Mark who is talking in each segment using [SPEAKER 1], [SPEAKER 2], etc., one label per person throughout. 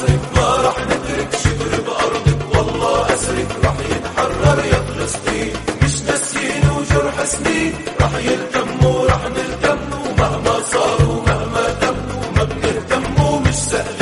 [SPEAKER 1] أسرك ما رح نترك شبر بأرضك. والله أسرك رح يتحرر يا فلسطين مش نسيين وجرح سنين. رح يلتم ورح نلتم ومهما صار ومهما تم وما بنهتم ومش سهل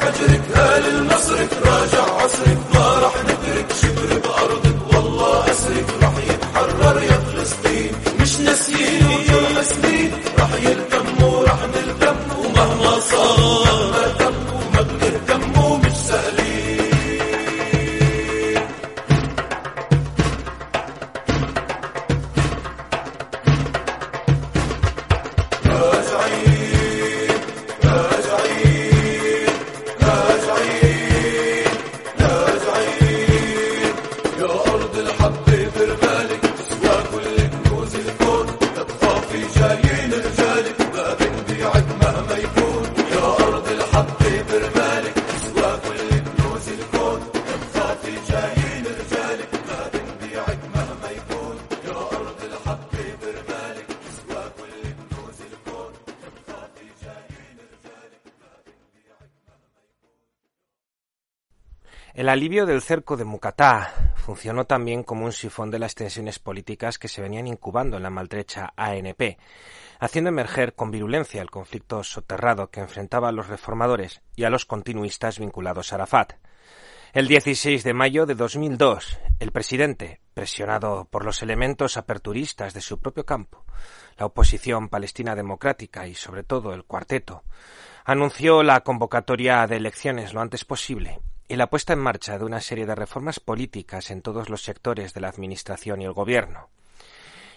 [SPEAKER 1] حجرك هل المصرك راجع عصرك.
[SPEAKER 2] El alivio del cerco de Mucatá funcionó también como un sifón de las tensiones políticas que se venían incubando en la maltrecha ANP, haciendo emerger con virulencia el conflicto soterrado que enfrentaba a los reformadores y a los continuistas vinculados a Arafat. El 16 de mayo de 2002, el presidente, presionado por los elementos aperturistas de su propio campo, la oposición palestina democrática y sobre todo el cuarteto, anunció la convocatoria de elecciones lo antes posible y la puesta en marcha de una serie de reformas políticas en todos los sectores de la Administración y el Gobierno.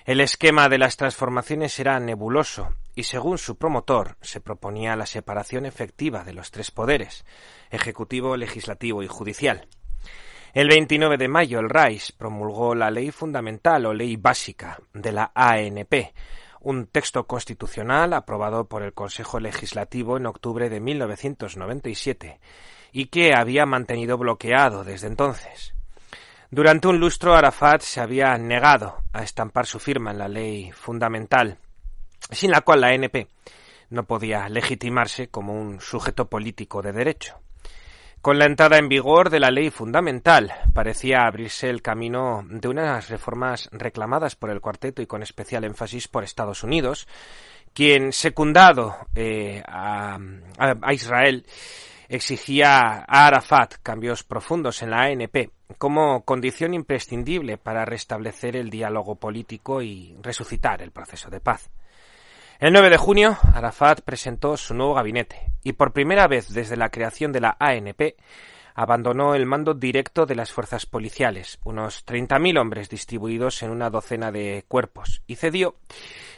[SPEAKER 2] El esquema de las transformaciones era nebuloso y, según su promotor, se proponía la separación efectiva de los tres poderes ejecutivo, legislativo y judicial. El 29 de mayo, el RAIS promulgó la Ley Fundamental o Ley Básica de la ANP, un texto constitucional aprobado por el Consejo Legislativo en octubre de 1997 y que había mantenido bloqueado desde entonces. Durante un lustro Arafat se había negado a estampar su firma en la ley fundamental, sin la cual la ANP no podía legitimarse como un sujeto político de derecho. Con la entrada en vigor de la ley fundamental, parecía abrirse el camino de unas reformas reclamadas por el cuarteto y con especial énfasis por Estados Unidos, quien, secundado eh, a, Israel, exigía a Arafat cambios profundos en la ANP como condición imprescindible para restablecer el diálogo político y resucitar el proceso de paz. El 9 de junio, Arafat presentó su nuevo gabinete y por primera vez desde la creación de la ANP abandonó el mando directo de las fuerzas policiales, unos 30.000 hombres distribuidos en una docena de cuerpos, y cedió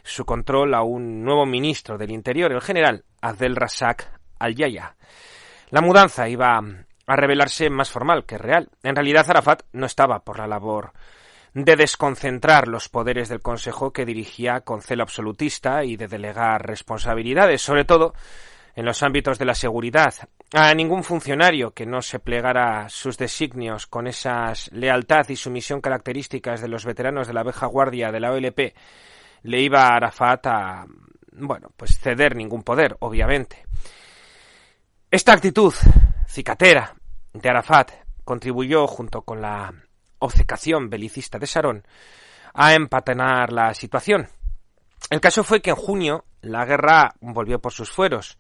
[SPEAKER 2] su control a un nuevo ministro del Interior, el general Abdel Razak al-Yaya. La mudanza iba a revelarse más formal que real. En realidad, Arafat no estaba por la labor de desconcentrar los poderes del Consejo que dirigía con celo absolutista y de delegar responsabilidades, sobre todo en los ámbitos de la seguridad. A ningún funcionario que no se plegara sus designios con esas lealtad y sumisión características de los veteranos de la vieja guardia de la OLP le iba a Arafat a, bueno, pues ceder ningún poder, obviamente. Esta actitud cicatera de Arafat contribuyó, junto con la obcecación belicista de Sarón a empatenar la situación. El caso fue que en junio la guerra volvió por sus fueros.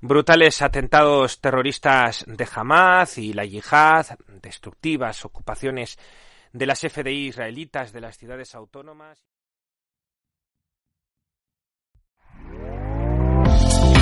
[SPEAKER 2] Brutales atentados terroristas de Hamas y la yihad, destructivas ocupaciones de las FDI israelitas de las ciudades autónomas.